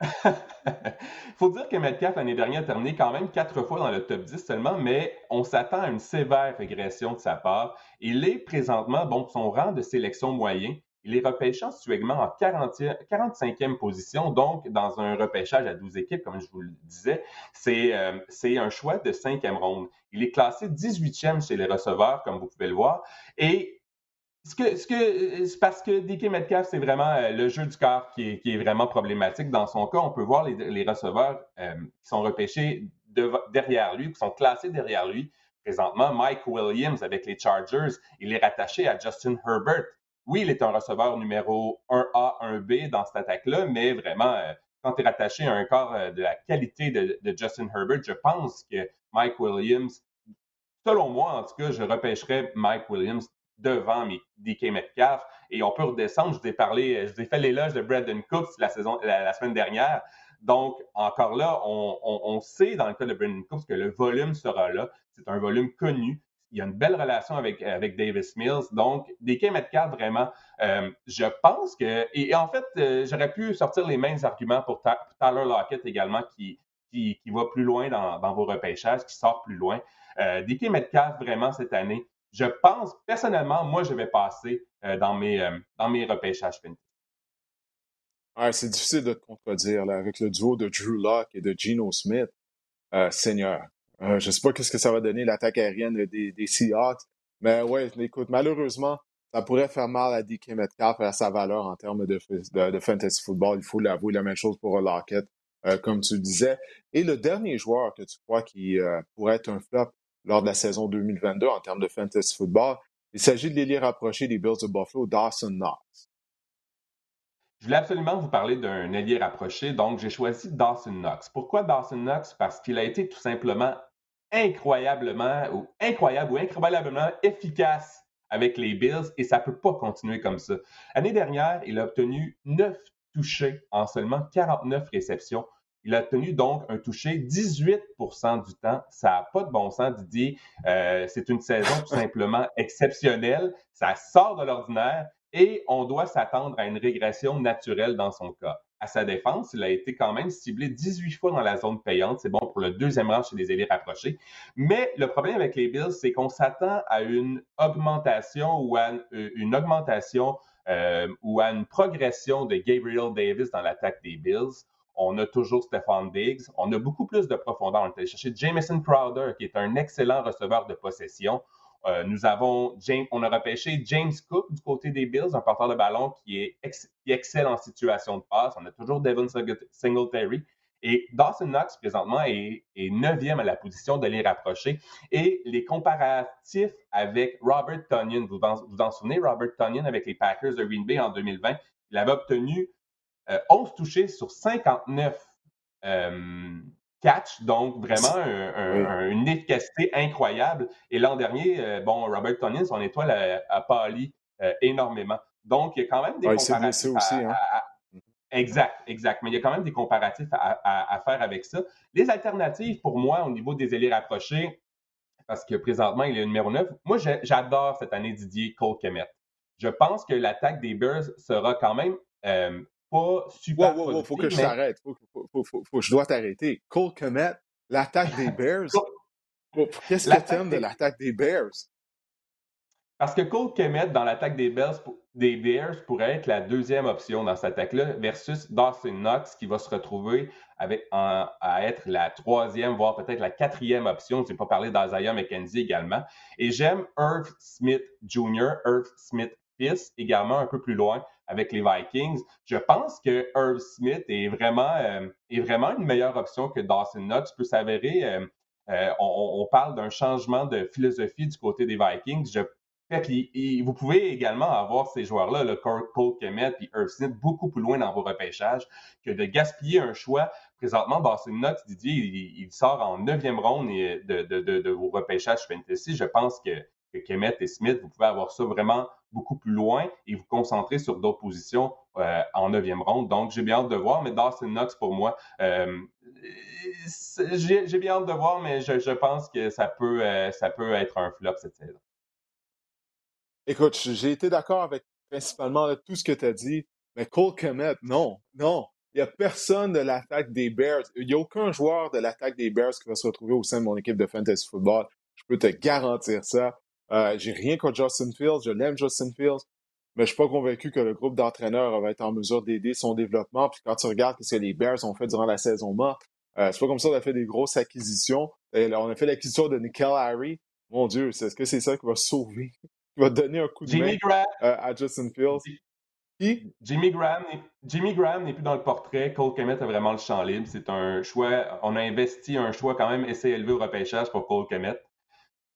[LAUGHS] Faut dire que Metcalf, l'année dernière, a terminé quand même quatre fois dans le top 10 seulement, mais on s'attend à une sévère régression de sa part. Il est présentement, bon, son rang de sélection moyen, il est repêché en en 40, 45e position, donc dans un repêchage à 12 équipes, comme je vous le disais, euh, c'est un choix de cinquième ronde. Il est classé 18e chez les receveurs, comme vous pouvez le voir, et ce que, ce que, c'est parce que DK Metcalf, c'est vraiment euh, le jeu du corps qui est, vraiment problématique. Dans son cas, on peut voir les, receveurs euh, qui sont repêchés derrière lui, qui sont classés derrière lui. Présentement, Mike Williams avec les Chargers, il est rattaché à Justin Herbert. Oui, il est un receveur numéro 1A, 1B dans cette attaque-là, mais vraiment, euh, quand tu es rattaché à un corps de la qualité de Justin Herbert, je pense que Mike Williams, selon moi en tout cas, je repêcherais Mike Williams devant DK Metcalf. Et on peut redescendre. Je vous ai parlé, je vous ai fait l'éloge de Brandon Cooks la, saison, la, semaine dernière. Donc, encore là, on, sait dans le cas de Brandon Cooks que le volume sera là. C'est un volume connu. Il y a une belle relation avec, avec Davis Mills. Donc, DK Metcalf, vraiment, euh, je pense que. Et, en fait, euh, j'aurais pu sortir les mêmes arguments pour Tyler Lockett également, qui, qui, va plus loin dans, vos repêchages, qui sort plus loin. Euh, DK Metcalf, vraiment, cette année, je pense, personnellement, moi, je vais passer euh, dans, mes, euh, dans mes repêchages fantasy. c'est difficile de te contredire là, avec le duo de Drew Locke et de Geno Smith. Euh, Seigneur, je ne sais pas ce que ça va donner l'attaque aérienne des, des, Seahawks, mais ouais, écoute, malheureusement, ça pourrait faire mal à DK Metcalf et à sa valeur en termes de, de, fantasy football. Il faut l'avouer, la même chose pour Lockett, comme tu disais. Et le dernier joueur que tu crois qui pourrait être un flop lors de la saison 2022 en termes de fantasy football. Il s'agit de l'élire rapproché des Bills de Buffalo, Dawson Knox. Je voulais absolument vous parler d'un allié rapproché, donc j'ai choisi Dawson Knox. Pourquoi Dawson Knox? Parce qu'il a été tout simplement incroyablement ou incroyable ou incroyablement efficace avec les Bills et ça ne peut pas continuer comme ça. L'année dernière, il a obtenu 9 touchés en seulement 49 réceptions il a tenu donc un touché 18% du temps. Ça n'a pas de bon sens, Didier. Euh, c'est une saison tout simplement [LAUGHS] exceptionnelle. Ça sort de l'ordinaire et on doit s'attendre à une régression naturelle dans son cas. À sa défense, il a été quand même ciblé 18 fois dans la zone payante. C'est bon pour le deuxième rang chez les élits rapprochés. Mais le problème avec les Bills, c'est qu'on s'attend à une augmentation ou à une augmentation euh, ou à une progression de Gabriel Davis dans l'attaque des Bills on a toujours Stefan Diggs. On a beaucoup plus de profondeur. On est allé Jameson Crowder, qui est un excellent receveur de possession. Euh, nous avons on a repêché James Cook du côté des Bills, un porteur de ballon qui est qui excelle en situation de passe. On a toujours Devin Singletary. Et Dawson Knox, présentement, est, neuvième à la position de les rapprocher. Et les comparatifs avec Robert Tonyan, vous vous en souvenez, Robert Tonyan avec les Packers de Green Bay en 2020, il avait obtenu 11 euh, touchés sur 59 euh, catch, donc vraiment une efficacité incroyable. Et l'an dernier, euh, bon, Robert Tonyan, son étoile a, a pâli énormément. Donc, il y a quand même des comparatifs. Aussi, hein. exact, exact. Mais il y a quand même des comparatifs à, faire avec ça. Les alternatives, pour moi, au niveau des élits rapprochés, parce que présentement, il est numéro 9, moi, j'adore cette année Didier Cole Kemet. Je pense que l'attaque des Bears sera quand même pas super. Wow, wow, faut que je t'arrête. Faut, faut, faut, je dois t'arrêter. Cole Komet, l'attaque des Bears. Qu'est-ce que tu aimes de l'attaque des Bears? Parce que Cole Kemet, dans l'attaque des Bears, des Bears, pourrait être la deuxième option dans cette attaque-là, versus Dawson Knox, qui va se retrouver avec, à être la troisième, voire peut-être la quatrième option. Je n'ai pas parlé d'Isaiah McKenzie également. Et j'aime Irv Smith Jr., Irv Smith également un peu plus loin, avec les Vikings. Je pense que Irv Smith est vraiment, euh, est vraiment une meilleure option que Dawson Knox peut s'avérer euh, on, parle d'un changement de philosophie du côté des Vikings. Vous pouvez également avoir ces joueurs-là, le Cole Kemet et Irv Smith, beaucoup plus loin dans vos repêchages que de gaspiller un choix. Présentement, Dawson note, Didier, il, sort en neuvième ronde de, de, de, vos repêchages fantasy. Je pense que, que Kemet et Smith, vous pouvez avoir ça vraiment beaucoup plus loin et vous concentrer sur d'autres positions euh, en neuvième ronde. Donc, j'ai bien hâte de voir, mais Dawson Knox, pour moi, euh, j'ai bien hâte de voir, mais je, pense que ça peut, euh, ça peut être un flop cette saison. Écoute, j'ai été d'accord avec principalement tout ce que tu as dit, mais Cole Kemet, non, non. Il n'y a personne de l'attaque des Bears. Il n'y a aucun joueur de l'attaque des Bears qui va se retrouver au sein de mon équipe de fantasy football. Je peux te garantir ça. Euh, j'ai rien contre Justin Fields. Je l'aime, Justin Fields. Mais je suis pas convaincu que le groupe d'entraîneurs va être en mesure d'aider son développement. Puis quand tu regardes ce que les Bears ont fait durant la saison morte, euh, c'est pas comme ça qu'on a fait des grosses acquisitions. on a fait l'acquisition de Nickel Harry. Mon Dieu, est-ce que c'est ça qui va sauver [LAUGHS] qui va donner un coup de main euh, à Justin Fields? Jimmy Graham, Jimmy Graham n'est plus dans le portrait. Cole Kemet a vraiment le champ libre. C'est un choix. On a investi un choix quand même assez élevé au repêchage pour Cole Kemet.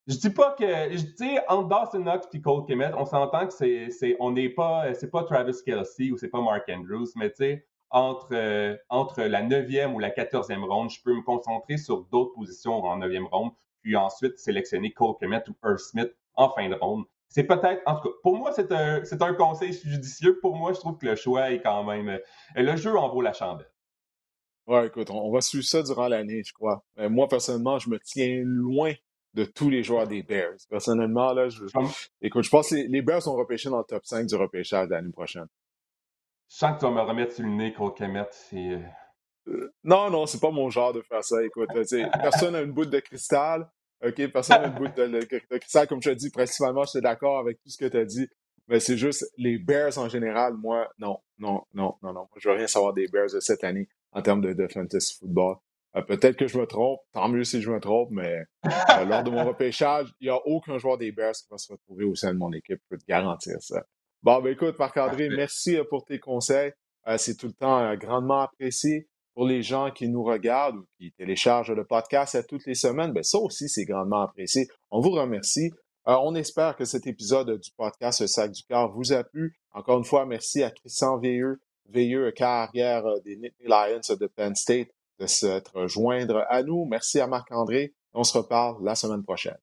Je dis pas que. Je dis entre Dawson Knox et Cole Kemet, on s'entend que c'est, on n'est pas. C'est pas Travis Kelsey ou c'est pas Mark Andrews, mais tu sais, entre, euh, entre la 9e ou la 14e ronde, je peux me concentrer sur d'autres positions en 9e ronde, puis ensuite sélectionner Cole Kemet ou Earth Smith en fin de ronde c'est peut-être, en tout cas, pour moi, c'est un, c'est un conseil judicieux. Pour moi, je trouve que le choix est quand même. Euh, le jeu en vaut la chandelle. Ouais, écoute, on, va suivre ça durant l'année, je crois. Moi, personnellement, je me tiens loin de tous les joueurs des Bears. Personnellement, là, je, écoute, je pense que les, Bears sont repêchés dans le top 5 du repêchage l'année prochaine. Je sens que tu vas me remettre sur le nez, Cole Kemet. C'est... Euh, non, non, c'est pas mon genre de faire ça. Écoute, personne n'a une boule de cristal. OK, personne n'a le bout de, de, Comme je te dis, principalement, je suis d'accord avec tout ce que tu as dit. Mais c'est juste les Bears en général, moi, non, non, non, non, non. Je veux rien savoir des Bears de cette année en termes de, fantasy football. Euh, peut-être que je me trompe, tant mieux si je me trompe, mais euh, lors de mon [LAUGHS] repêchage, il n'y a aucun joueur des Bears qui va se retrouver au sein de mon équipe. Je peux te garantir ça. Bon, ben écoute, Marc-André, merci euh, pour tes conseils. c'est tout le temps grandement apprécié pour les gens qui nous regardent ou qui téléchargent le podcast à toutes les semaines, bien, ça aussi, c'est grandement apprécié. On vous remercie. Euh, on espère que cet épisode du podcast Le Sac du Cœur vous a plu. Encore une fois, merci à Christian Veilleux, Veilleux, carrière des Nittany Lions de Penn State, de se joindre à nous. Merci à Marc-André. On se reparle la semaine prochaine.